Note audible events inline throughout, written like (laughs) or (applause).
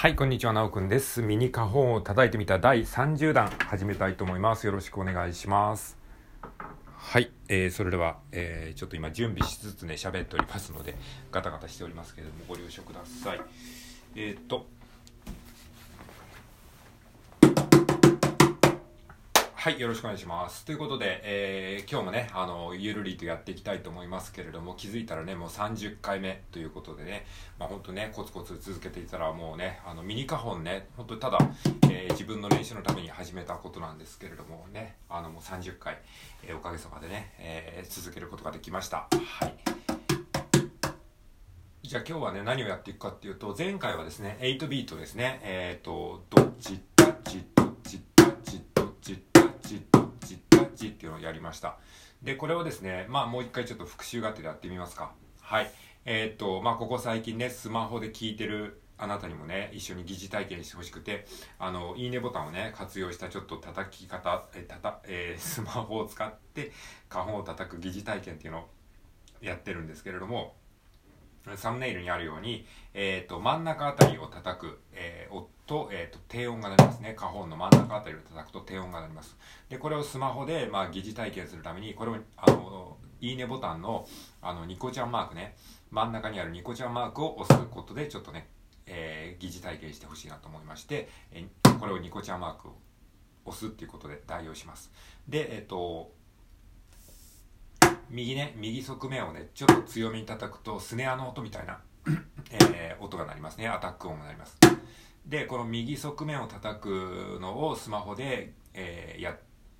はい、こんにちは、なおくんです。ミニ花本を叩いてみた第30弾始めたいと思います。よろしくお願いします。はい、えー、それでは、えー、ちょっと今準備しつつね、喋っておりますので、ガタガタしておりますけれども、ご了承ください。えー、っと、はい、よろしくお願いします。ということで、えー今日もね、あの、ゆるりとやっていきたいと思いますけれども、気づいたらね、もう30回目ということでね、まあ本当ね、コツコツ続けていたらもうね、あの、ミニカホンね、本当にただ、えー自分の練習のために始めたことなんですけれどもね、あの、もう30回、えーおかげさまでね、え続けることができました。はい。じゃあ今日はね、何をやっていくかっていうと、前回はですね、8ビートですね、えっ、と、どっち、どっちチっていうのをやりました。で、これをですね、まあもう一回ちょっと復習がてらやってみますか。はい。えっ、と、まあここ最近ね、スマホで聞いてるあなたにもね、一緒に疑似体験してほしくて、あの、いいねボタンをね、活用したちょっと叩き方、え、たた、えー (laughs) スマホを使って、花本を叩く疑似体験っていうのをやってるんですけれども、サムネイルにあるように、えー、と真ん中あたりを叩く、えー、音と,、えー、と低音が鳴りますね。花本の真ん中あたりを叩くと低音が鳴ります。でこれをスマホで、まあ、疑似体験するためにこれをあのいいねボタンのあのニコちゃんマークね。真ん中にあるニコちゃんマークを押すことでちょっとね、えー疑似体験してほしいなと思いまして、えこれをニコちゃんマークを押すっていうことで代用します。でえっ、と右ね右側面をねちょっと強めに叩くとスネアの音みたいな、(laughs) えー音が鳴りますね。アタック音が鳴ります。でこの右側面を叩くのをスマホで、えーや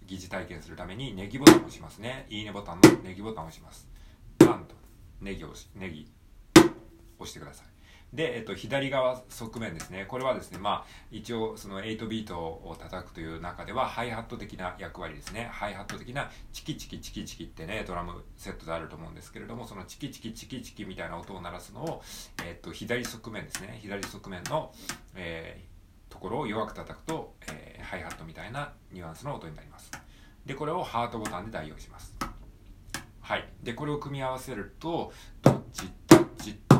疑似体験するためにネギボタンを押しますね。いいねボタンのネギボタンを押します。パンとネギを押しネギ押してくださいで、えっと、左側側面ですね。これはですねまあ一応その8ビートを叩くという中ではハイハット的な役割ですね。ハイハット的なチキチキチキチキってねドラムセットであると思うんですけれどもそのチキチキチキチキみたいな音を鳴らすのを、えっと、左側面ですね。左側面の、えーところを弱く叩くと、えーハイハットみたいなニュアンスの音になります。でこれをハートボタンで代用します。はい。でこれを組み合わせるとどっちタッチどっち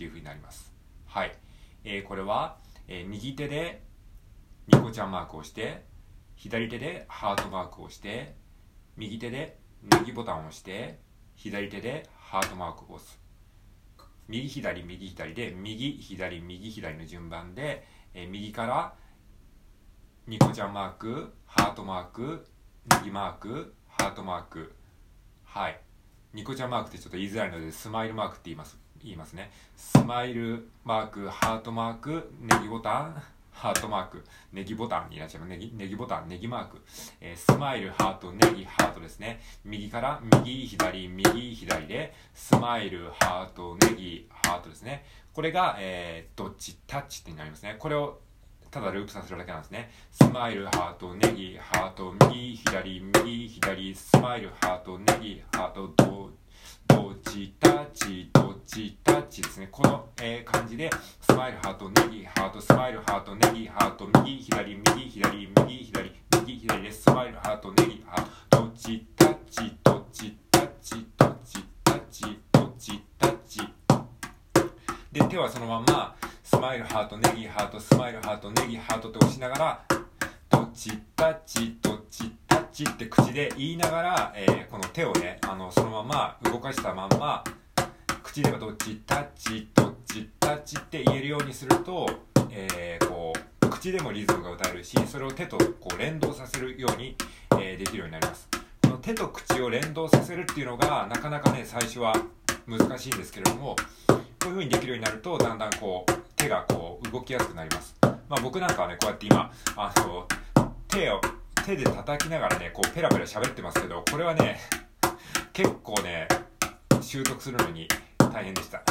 っていう風になります。はい、えーこれは、えー右手でニコちゃんマークをして左手でハートマークを押して右手でネギボタンを押して左手でハートマークを押す。右左右左で右左右左の順番で、えー右からニコちゃんマークハートマークネギマークハートマーク。はい。ニコちゃんマークってちょっと言いづらいのでスマイルマークって言います。言いますね。スマイルマークハートマークネギボタンハートマークネギボタンになっちゃうネギネギボタンネギマーク、えースマイルハートネギハートですね。右から右左右左でスマイルハートネギハートですね。これが、えー、どっちタッチってなりますね。これをただループさせるだけなんですね。スマイル、ハート、ネギ、ハート、右、左、右、左、スマイル、ハート、ネギ、ハート、ど、どっちタッチ、どっちタッチですね。この、えー感じで、スマイル、ハート、ネギ、ハート、スマイル、ハート、ネギ、ハート、右、左、右、左、右、左、右、左で、スマイル、ハート、ネギ、ハート、どっちタッチ、どっちタッチ、どっちタッチ、どっちタッチ。で手はそのままスマイルハートネギハートスマイルハートネギハートって押しながらどっちタッチどっちタッチって口で言いながら、えーこの手をねあのそのまま動かしたまんま口ではどっちタッチどっちタッチって言えるようにすると、えーこう口でもリズムが歌えるしそれを手とこう連動させるように、えーできるようになります。この手と口を連動させるっていうのがなかなかね最初は難しいんですけれどもこういう風にできるようになるとだんだんこう手がこう動きやすくなります。まあ僕なんかはねこうやって今あの手を手で叩きながらねこうペラペラ喋ってますけどこれはね結構ね習得するのに大変でした。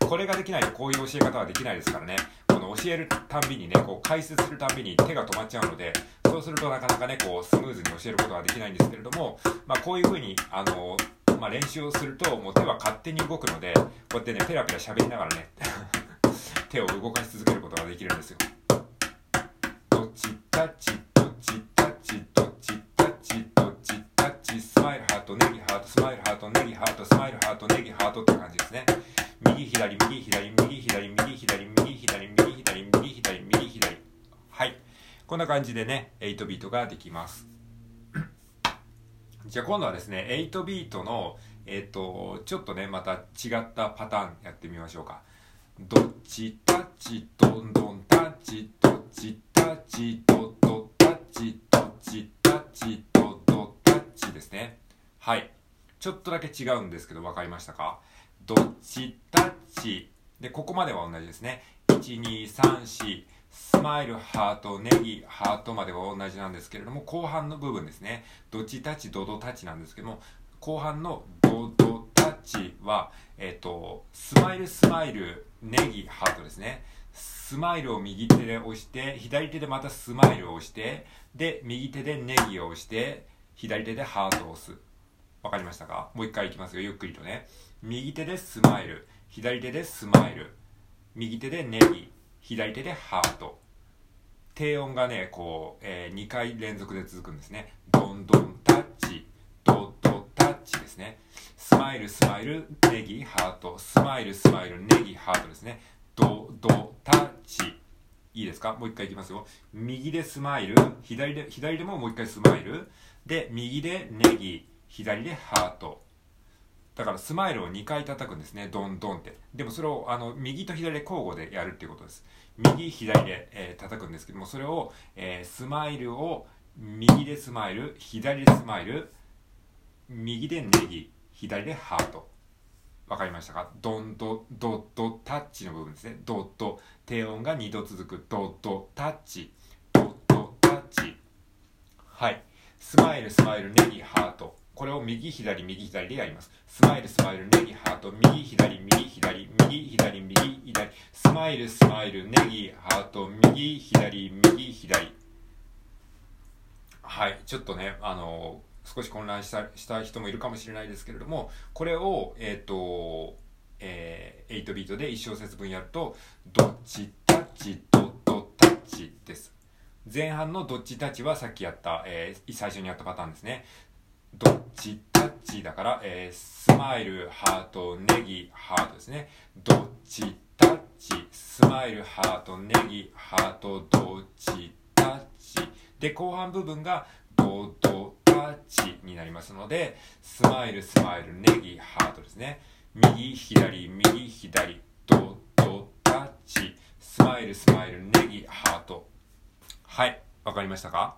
これができないとこういう教え方はできないですからね。この教えるたんびにねこう解説するたんびに手が止まっちゃうのでそうするとなかなかねこうスムーズに教えることはできないんですけれどもまあこういう風にあのまあ、練習をするともう手は勝手に動くのでこうやってねペラペラ喋りながらね (laughs) 手を動かし続けることができるんですよ。どっちタッチどっちタッチどっちタッチどっちタッチスマイルハートスマイルハートネギハートスマイルハートネギハートって感じですね。右右左右左右左右左右左右左右左右左。はい。こんな感じでね8ビートができます。じゃあ今度はですね8ビートのえっ、ー、とちょっとねまた違ったパターンやってみましょうか。どっちタッチどんどんタッチどっちタッチドドタッチどっちタッチドドタッチですね。はい。ちょっとだけ違うんですけど分かりましたか？どっちタッチでここまでは同じですね。1234スマイルハートネギハートまでは同じなんですけれども後半の部分ですね。どっちタッチドドタッチなんですけども後半のドドタッチはえっ、とスマイルスマイルネギハートですね。スマイルを右手で押して左手でまたスマイルを押してで右手でネギを押して左手でハートを押す。わかりましたか？もう一回いきますよ。ゆっくりとね。右手でスマイル。左手でスマイル。右手でネギ。左手でハート。低音がねこう、えー、2回連続で続くんですね。ドンドンタッチ。ドドタッチですね。スマイルスマイルネギハート。スマイルスマイルネギハートですね。ドドタッチ。いいですか？もう一回いきますよ。右でスマイル。左で左でももう一回スマイル。で右でネギ。左でハート。だからスマイルを2回叩くんですね。ドンドンって。でもそれをあの右と左で交互でやるっていうことです。右左で、えー、叩くんですけどもそれを、えー、スマイルを右でスマイル左でスマイル右でネギ左でハート。わかりましたか？ドンドドッドタッチの部分ですね。ドッド低音が2度続く。ドッドタッチ。ドッドタッチ。はい。スマイルスマイルネギハート。これを右左右左でやります。スマイルスマイルネギハート。右左右左。右左右左。スマイルスマイルネギハート。右左右左。はい。ちょっとねあの少し混乱したした人もいるかもしれないですけれどもこれをえっ、ー、とえー、8ビートで1小節分やるとどっちタッチドドタッチです。前半のどっちタッチはさっきやった、えー、最初にやったパターンですね。どっちタッチだから、えー、スマイル、ハート、ネギ、ハートですね。どっちタッチ、スマイル、ハート、ネギ、ハート、どっちタッチ？で、後半部分がドドタッチになりますので、スマイル、スマイル、ネギ、ハートですね。右、左、右、左、ドドタッチ、スマイル、スマイル、ネギ、ハート。はい、わかりましたか？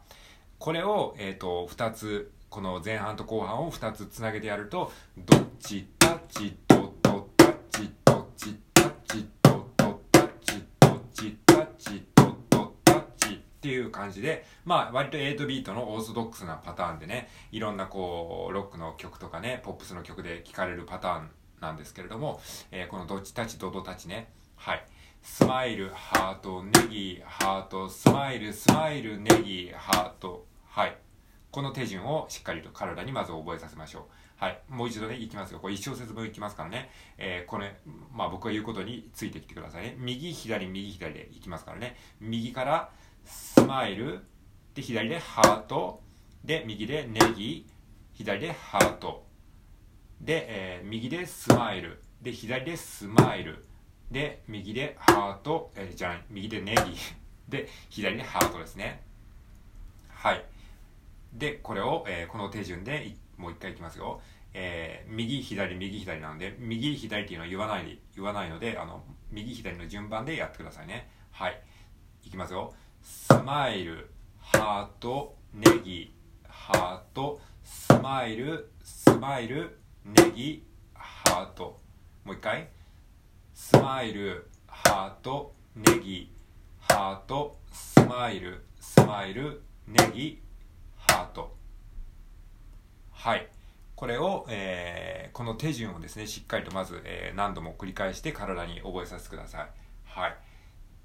これを、えっ、ー、と、2つこの前半と後半を2つつなげてやるとどっちタッチドドタッチどっちタッチドドタッチどっちタッチドドタッチっていう感じでまあ割と8ビートのオーソドックスなパターンでねいろんなこうロックの曲とかねポップスの曲で聴かれるパターンなんですけれども、えー、このドッチタッチドドタッチねはいスマイル、ハート、ネギ、ハート、スマイル、スマイル、ネギ、ハート。はい。この手順をしっかりと体にまず覚えさせましょう。はい。もう一度ね、いきますよ。これ一小節分いきますからね。えー、これ、まあ僕が言うことについてきてくださいね。右、左、右、左でいきますからね。右からスマイル、で、左でハート、で、右でネギ、左でハート、で、えー、右でスマイル、で、左でスマイル、で、右でハート、えー、じゃあ、右でネギ、で、左でハートですね。はい。で、これを、えー、この手順でもう一回いきますよ。えー、右、左、右、左なので、右、左っていうのは言わない、言わないので、あの、右、左の順番でやってくださいね。はい。いきますよ。スマイル、ハート、ネギ、ハート、スマイル、スマイル、ネギ、ハート。もう一回。スマイル、ハート、ネギ、ハート、スマイル、スマイル、ネギ、ハートはい。これを、えー、この手順をですねしっかりとまず、えー、何度も繰り返して体に覚えさせてください。はい。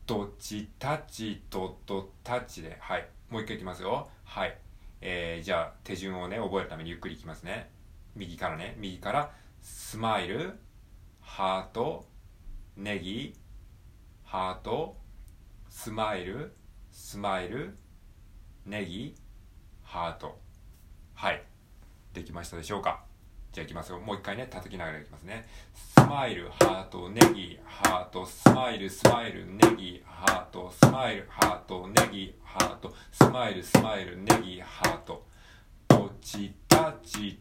ドッチタッチドドタッチで。はい。もう一回いきますよ。はい。えー、じゃあ手順をね覚えるためにゆっくりいきますね。右からね。右からスマイルハートネギハートスマイルスマイルネギ。ハート。はい。できましたでしょうか？じゃあいきますよ。もう一回ね、叩きながらいきますね。スマイル、ハート、ネギ、ハート、スマイル、スマイル、ネギ、ハート、スマイル、ハート、ネギ、ハート、スマイル、スマイル、ネギ、ハート。ドチタッチ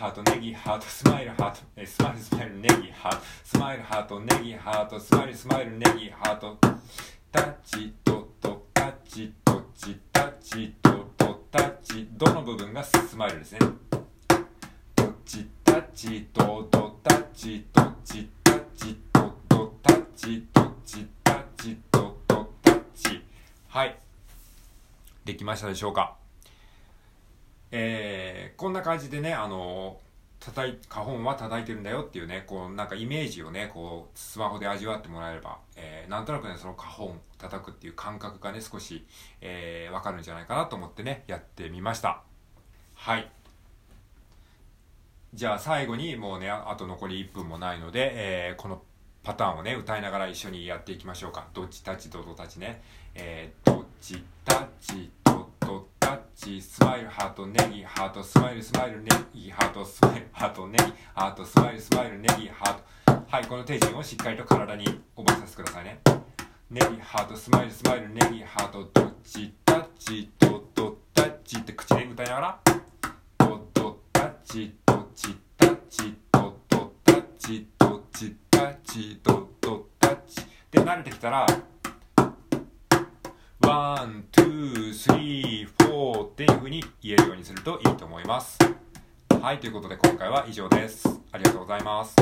ハートネギハートスマイルハートえスマイルスマイルネギハートスマイルハートネギハートスマイルスマイルネギハート。タッチドドタッチドチタッチドドタッチどの部分がスマイルですね。ドチタッチドドタッチドチタッチドドタッチドチタッチドドタッチ。はい。できましたでしょうか？えー、こんな感じでね、あの叩い、花本は叩いてるんだよっていうね、こう、なんかイメージをね、こう、スマホで味わってもらえれば、えー、なんとなくね、その花本叩くっていう感覚がね、少し、えー、わかるんじゃないかなと思ってね、やってみました。はい。じゃあ最後にもうね、あと残り1分もないので、えー、このパターンをね、歌いながら一緒にやっていきましょうか。どっちたちどどたちね。えー、ドッチタッチスマイルハートネギハートスマイルスマイルネギハートスマイルハートネギハートスマイルスマイルネギハート。はいこの手順をしっかりと体に覚えさせてくださいね。ネギハートスマイルスマイルネギハートドッチタッチドドタッチって口で歌いながら。ドドタッチドチタッチドドタッチドチタッチドドタッチで慣れてきたら。 One、two、three、four。っていうふうに言えるようにするといいと思います。はい、ということで今回は以上です。ありがとうございます。